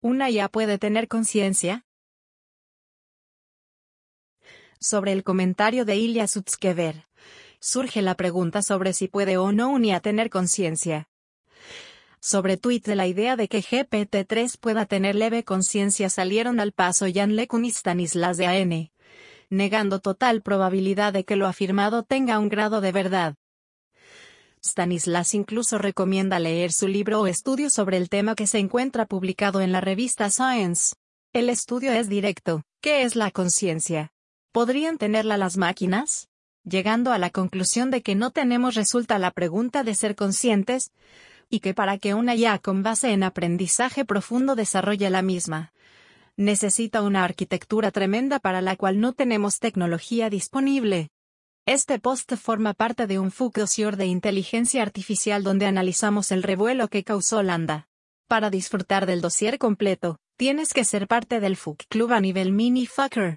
¿Una ya puede tener conciencia? Sobre el comentario de Ilya Sutskever, surge la pregunta sobre si puede o no un IA tener conciencia. Sobre tweet de la idea de que GPT-3 pueda tener leve conciencia salieron al paso Jan Lekun y Stanislas de AN, negando total probabilidad de que lo afirmado tenga un grado de verdad. Stanislas incluso recomienda leer su libro o estudio sobre el tema que se encuentra publicado en la revista Science. El estudio es directo. ¿Qué es la conciencia? ¿Podrían tenerla las máquinas? Llegando a la conclusión de que no tenemos resulta la pregunta de ser conscientes, y que para que una IA con base en aprendizaje profundo desarrolle la misma, necesita una arquitectura tremenda para la cual no tenemos tecnología disponible. Este post forma parte de un FUC dossier de inteligencia artificial donde analizamos el revuelo que causó Landa. Para disfrutar del dossier completo, tienes que ser parte del FUC Club a nivel mini fucker.